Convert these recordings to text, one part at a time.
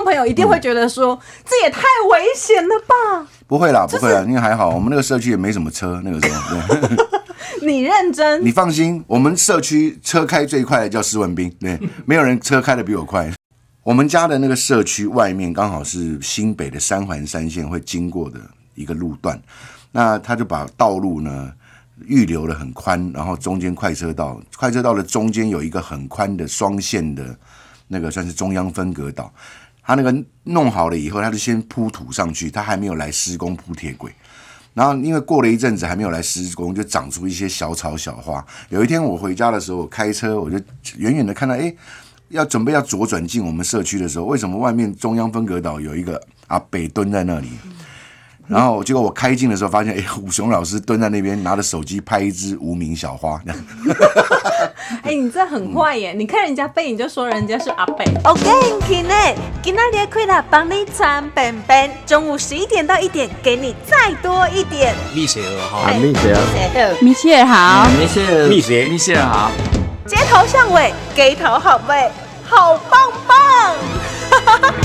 众朋友一定会觉得说，这也太危险了吧？不会啦，不会啦，因为还好，我们那个社区也没什么车，那个时候。对你认真，你放心，我们社区车开最快的叫施文斌，对，没有人车开的比我快。我们家的那个社区外面刚好是新北的三环三线会经过的一个路段，那他就把道路呢预留的很宽，然后中间快车道，快车道的中间有一个很宽的双线的那个算是中央分隔岛，他那个弄好了以后，他就先铺土上去，他还没有来施工铺铁轨。然后因为过了一阵子还没有来施工，就长出一些小草小花。有一天我回家的时候，我开车我就远远的看到，哎，要准备要左转进我们社区的时候，为什么外面中央分隔岛有一个啊北蹲在那里？然后结果我开镜的时候，发现 哎，武雄老师蹲在那边，拿着手机拍一只无名小花。哎，你这很坏耶！你看人家背影就说人家是阿北。OK，今天今天的快乐帮你穿本本，中午十一点到一点，给你再多一点。蜜雪儿哈，蜜雪儿，蜜雪儿好，蜜雪儿，蜜雪蜜雪儿好，街头巷尾，给头好味，好棒棒。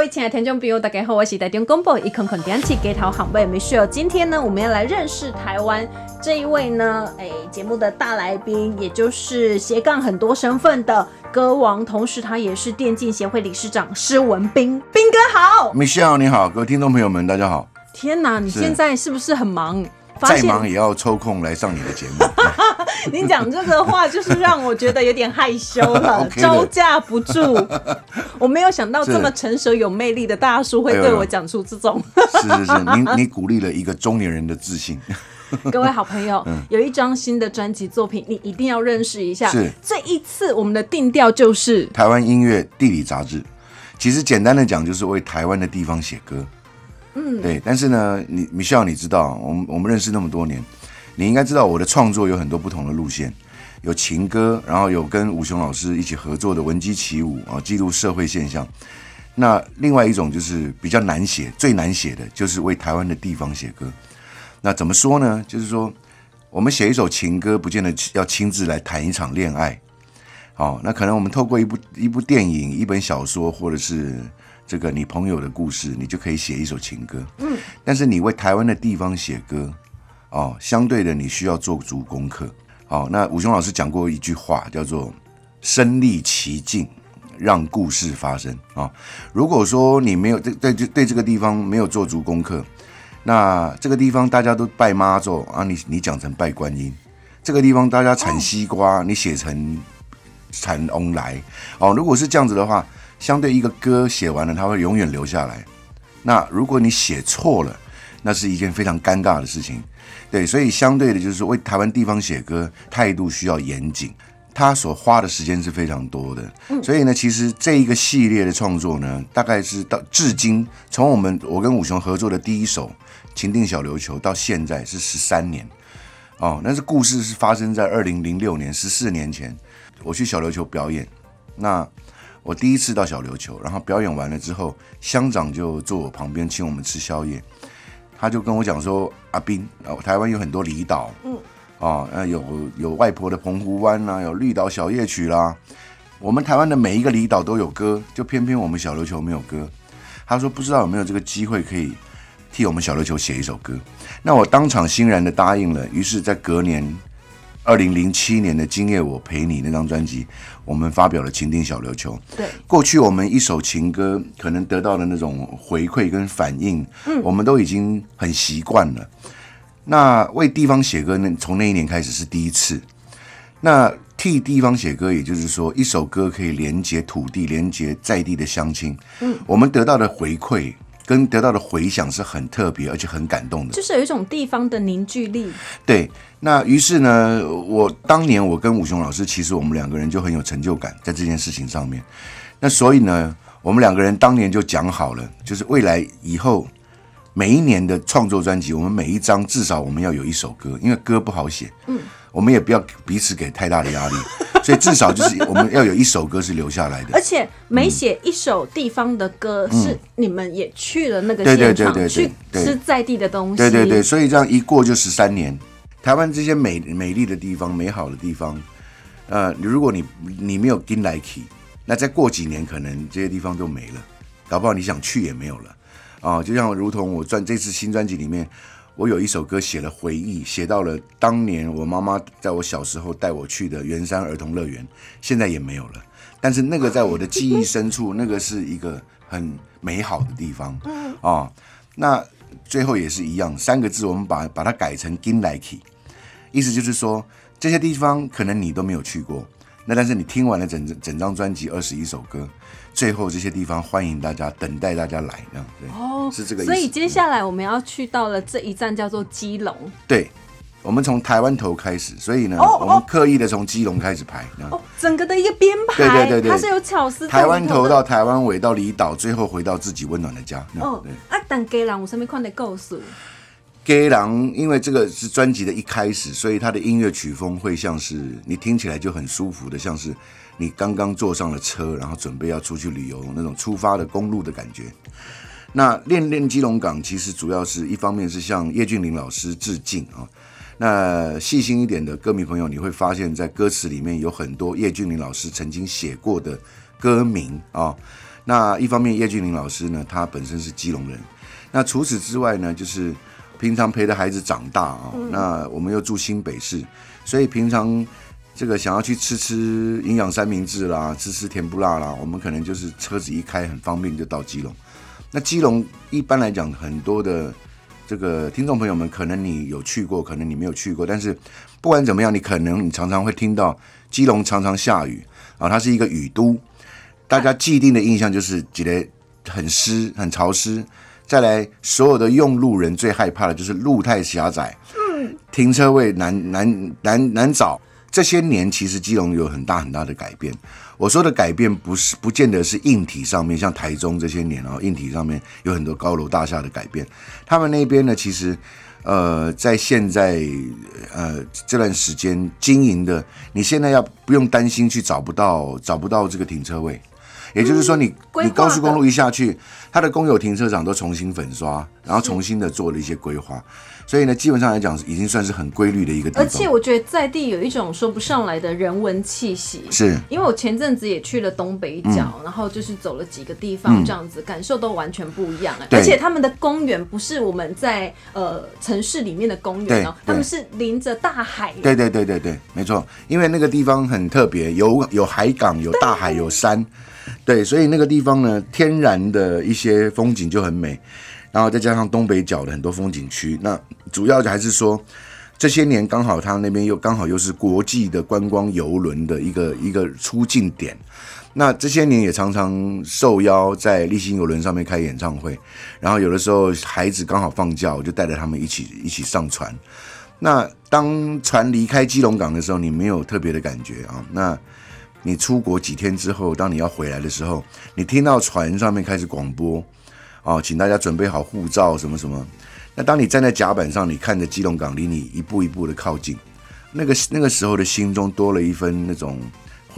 各位亲爱的听众朋友，大家好，我是台中公播一空空点起给头行位 Michelle。今天呢，我们要来认识台湾这一位呢，哎，节目的大来宾，也就是斜杠很多身份的歌王，同时他也是电竞协会理事长施文斌。斌哥好，Michelle 你好，各位听众朋友们大家好。天哪，你现在是不是很忙？再忙也要抽空来上你的节目。你讲这个话就是让我觉得有点害羞了，招架不住。我没有想到这么成熟有魅力的大叔会对我讲出这种。是是是，你你鼓励了一个中年人的自信。各位好朋友，有一张新的专辑作品，你一定要认识一下。是这一次我们的定调就是台湾音乐地理杂志。其实简单的讲，就是为台湾的地方写歌。嗯，对，但是呢，你米笑，你知道，我们我们认识那么多年，你应该知道我的创作有很多不同的路线，有情歌，然后有跟武雄老师一起合作的《闻鸡起舞》啊，记录社会现象。那另外一种就是比较难写，最难写的就是为台湾的地方写歌。那怎么说呢？就是说，我们写一首情歌，不见得要亲自来谈一场恋爱。好，那可能我们透过一部一部电影、一本小说，或者是。这个你朋友的故事，你就可以写一首情歌。嗯，但是你为台湾的地方写歌，哦，相对的你需要做足功课。哦，那武雄老师讲过一句话，叫做“身历其境，让故事发生”。啊，如果说你没有对对对这个地方没有做足功课，那这个地方大家都拜妈祖啊，你你讲成拜观音；这个地方大家产西瓜，你写成产翁来。哦，如果是这样子的话。相对一个歌写完了，它会永远留下来。那如果你写错了，那是一件非常尴尬的事情。对，所以相对的，就是说为台湾地方写歌，态度需要严谨，他所花的时间是非常多的。所以呢，其实这一个系列的创作呢，大概是到至今，从我们我跟武雄合作的第一首《情定小琉球》到现在是十三年。哦，那是故事是发生在二零零六年，十四年前，我去小琉球表演，那。我第一次到小琉球，然后表演完了之后，乡长就坐我旁边请我们吃宵夜。他就跟我讲说：“阿斌，台湾有很多离岛，嗯，啊，有有外婆的澎湖湾啦，有绿岛小夜曲啦。我们台湾的每一个离岛都有歌，就偏偏我们小琉球没有歌。”他说：“不知道有没有这个机会可以替我们小琉球写一首歌？”那我当场欣然的答应了。于是，在隔年。二零零七年的《今夜我陪你》那张专辑，我们发表了《情定小琉球》。对，过去我们一首情歌可能得到的那种回馈跟反应，嗯，我们都已经很习惯了。那为地方写歌，那从那一年开始是第一次。那替地方写歌，也就是说，一首歌可以连接土地，连接在地的乡亲。嗯，我们得到的回馈。跟得到的回响是很特别，而且很感动的，就是有一种地方的凝聚力。对，那于是呢，我当年我跟武雄老师，其实我们两个人就很有成就感在这件事情上面。那所以呢，我们两个人当年就讲好了，就是未来以后每一年的创作专辑，我们每一张至少我们要有一首歌，因为歌不好写。嗯。我们也不要彼此给太大的压力，所以至少就是我们要有一首歌是留下来的。而且每写一首地方的歌，是你们也去了那个现场去吃在地的东西。对对对，所以这样一过就十三年。台湾这些美美丽的地方、美好的地方，呃，如果你你没有跟来去，那再过几年，可能这些地方都没了，搞不好你想去也没有了啊！就像如同我专这次新专辑里面，我有一首歌写了回忆，写到了当年我妈妈在我小时候带我去的圆山儿童乐园，现在也没有了。但是那个在我的记忆深处，那个是一个很美好的地方啊。那最后也是一样，三个字，我们把把它改成 “gin like”，意思就是说这些地方可能你都没有去过，那但是你听完了整整张专辑二十一首歌，最后这些地方欢迎大家，等待大家来，这样对，哦，是这个意思。所以接下来我们要去到了这一站叫做基隆。对，我们从台湾头开始，所以呢，哦我们刻意的从基隆开始排，整个的一个编排，对对对对它是有巧思在台湾里头到台湾尾到离岛，最后回到自己温暖的家。哦对。啊，但给人有什么款的故事？Gay 狼，因为这个是专辑的一开始，所以它的音乐曲风会像是你听起来就很舒服的，像是你刚刚坐上了车，然后准备要出去旅游那种出发的公路的感觉。那练练基隆港其实主要是一方面是向叶俊麟老师致敬啊。那细心一点的歌迷朋友，你会发现在歌词里面有很多叶俊麟老师曾经写过的歌名啊。那一方面，叶俊麟老师呢，他本身是基隆人。那除此之外呢，就是平常陪着孩子长大啊、那我们又住新北市，所以平常这个想要去吃吃营养三明治啦，吃吃甜不辣啦，我们可能就是车子一开很方便就到基隆。那基隆一般来讲，很多的这个听众朋友们，可能你有去过，可能你没有去过，但是不管怎么样，你可能你常常会听到基隆常常下雨啊，它是一个雨都，大家既定的印象就是觉得很湿、很潮湿。再来，所有的用路人最害怕的就是路太狭窄，嗯停车位难难难难找。这些年其实基隆有很大很大的改变。我说的改变不是不见得是硬体上面，像台中这些年啊，硬体上面有很多高楼大厦的改变。他们那边呢，其实呃，在现在呃这段时间经营的，你现在要不用担心去找不到找不到这个停车位。也就是说你，你高速公路一下去，它的公有停车场都重新粉刷，然后重新的做了一些规划，所以呢，基本上来讲，已经算是很规律的一个地方。而且我觉得在地有一种说不上来的人文气息。是。因为我前阵子也去了东北角，然后就是走了几个地方，这样子、感受都完全不一样了。而且他们的公园不是我们在呃城市里面的公园哦对，他们是临着大海。对对对对对，没错，因为那个地方很特别，有有海港，有大海，有山，对，所以那个地方呢，天然的一些风景就很美，然后再加上东北角的很多风景区，那主要就还是说。这些年刚好他那边又刚好又是国际的观光游轮的一个一个出境点，那这些年也常常受邀在立新游轮上面开演唱会，然后有的时候孩子刚好放假，我就带着他们一起一起上船。那当船离开基隆港的时候，你没有特别的感觉啊。那你出国几天之后，当你要回来的时候，你听到船上面开始广播，啊，请大家准备好护照什么什么。那当你站在甲板上，你看着基隆港离你一步一步的靠近，那个那个时候的心中多了一分那种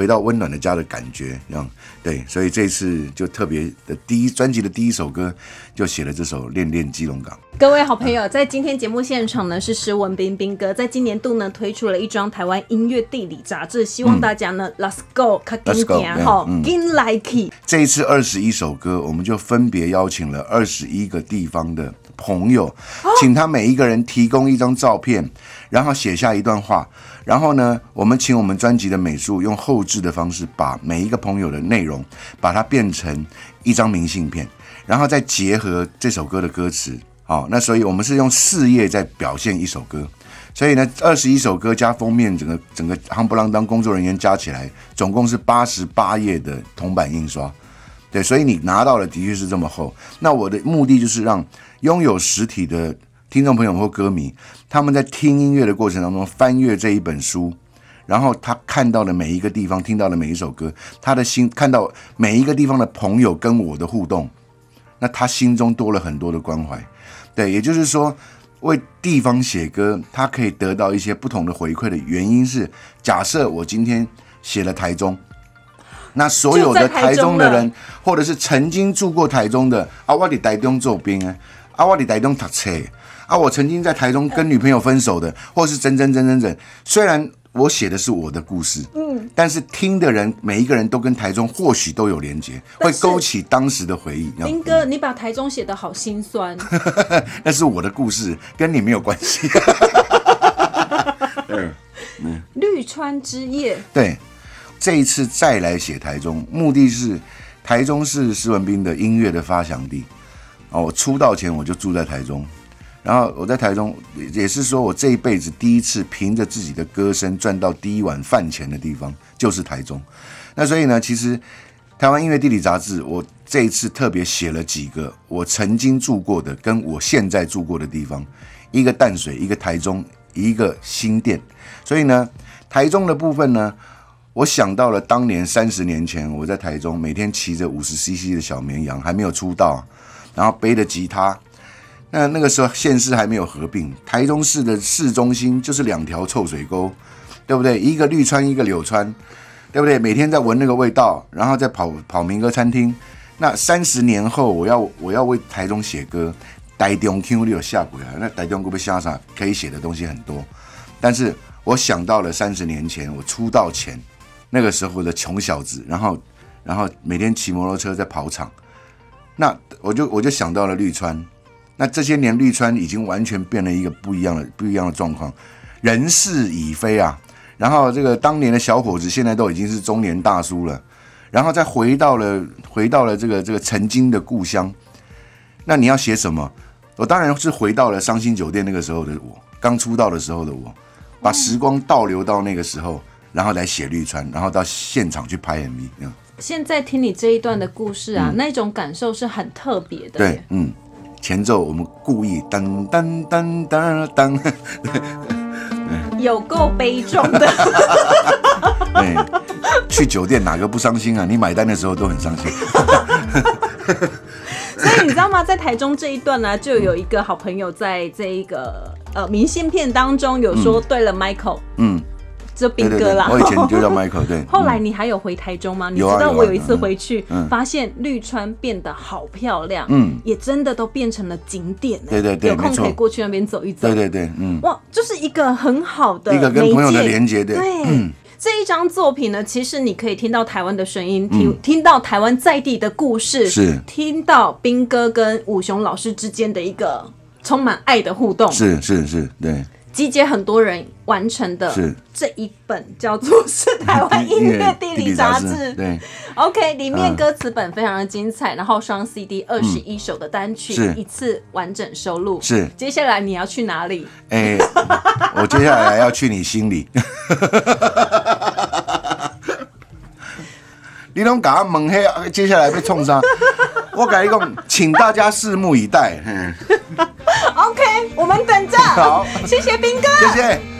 回到温暖的家的感觉，这样对，所以这次就特别的第一专辑的第一首歌就写了这首《恋恋基隆港》。各位好朋友，在今天节目现场呢，是施文彬彬哥，在今年度呢推出了一张台湾音乐地理杂志，希望大家呢、Let's go，卡紧 Let's go，点哈嗯，紧 like。这一次二十一首歌，我们就分别邀请了二十一个地方的朋友，请他每一个人提供一张照片，然后写下一段话，然后呢，我们请我们专辑的美术用后置的方式，把每一个朋友的内容，把它变成一张明信片，然后再结合这首歌的歌词。好，那所以我们是用四页在表现一首歌，所以呢，二十一首歌加封面，整个整个夯不啷当工作人员加起来，总共是八十八页的铜版印刷。对，所以你拿到的的确是这么厚。那我的目的就是让拥有实体的听众朋友或歌迷，他们在听音乐的过程当中翻阅这一本书，然后他看到的每一个地方，听到的每一首歌，他的心看到每一个地方的朋友跟我的互动，那他心中多了很多的关怀。对，也就是说，为地方写歌，他可以得到一些不同的回馈的原因是，假设我今天写了台中。那所有的台台中的人，或者是曾经住过台中的啊，我伫台中做兵啊，啊，我伫台中读册啊，我曾经在台中跟女朋友分手的，或是整整整整整，虽然我写的是我的故事，嗯，但是听的人每一个人都跟台中或许都有连接，会勾起当时的回忆。这样。斌哥，你把台中写的好心酸，那是我的故事，跟你没有关系。绿川之夜，对，这一次再来写台中，目的是台中是施文斌的音乐的发祥地。哦，我出道前我就住在台中，然后我在台中也是说我这一辈子第一次凭着自己的歌声赚到第一碗饭钱的地方就是台中。那所以呢，其实台湾音乐地理杂志，我这一次特别写了几个我曾经住过的，跟我现在住过的地方，一个淡水，一个台中，一个新店。所以呢，台中的部分呢，我想到了当年三十年前我在台中，每天骑着五十 CC 的小绵羊，还没有出道，然后背着吉他。那那个时候县市还没有合并，台中市的市中心就是两条臭水沟，对不对？一个绿川，一个柳川，对不对？每天在闻那个味道，然后再跑跑民歌餐厅。那三十年后，我要我要为台中写歌，台中 Q 六下轨啊，那台中会不会下啥？可以写的东西很多，但是我想到了三十年前我出道前那个时候的穷小子，然后然后每天骑摩托车在跑场，那我就我就想到了绿川。那这些年绿川已经完全变了一个不一样的不一样的状况，人事已非啊。然后这个当年的小伙子现在都已经是中年大叔了，然后再回到了回到了这个这个曾经的故乡。那你要写什么？我当然是回到了伤心酒店那个时候的我，刚出道的时候的我，把时光倒流到那个时候，然后来写绿川，然后到现场去拍 MV。现在听你这一段的故事啊，那种感受是很特别的。对，，嗯，前奏我们故意噔噔噔噔噔，有够悲壮的。对，去酒店哪个不伤心啊？你买单的时候都很伤心。所以你知道吗？在台中这一段呢、就有一个好朋友在这一个呃明信片当中有说对了 Michael，嗯，就斌对对对哥啦。，我以前就叫 Michael，对。后来嗯你还有回台中吗？你知道我有一次嗯回去，嗯。发现绿川变得好漂亮，嗯。也真的都变成了景点呢。对对对有空可以过去那边走一走。对对对，嗯，哇，就是一个很好的一个跟朋友的媒介连接对。这一张作品呢，其实你可以听到台湾的声音，听、听到台湾在地的故事，嗯是。听到兵哥跟武雄老师之间的一个充满爱的互动，是是是，对，集结很多人完成的是这一本叫做 《是台湾音乐地理杂志》。对，OK，里面嗯歌词本非常的精彩，然后双 CD 二十一首的单曲，一次完整收录。是接下来你要去哪里？哎，我接下来要去你心里。你拢甲我问迄接下来被创啥？我跟你讲，请大家拭目以待。嗯，OK，我们等着。好谢谢兵哥。谢谢。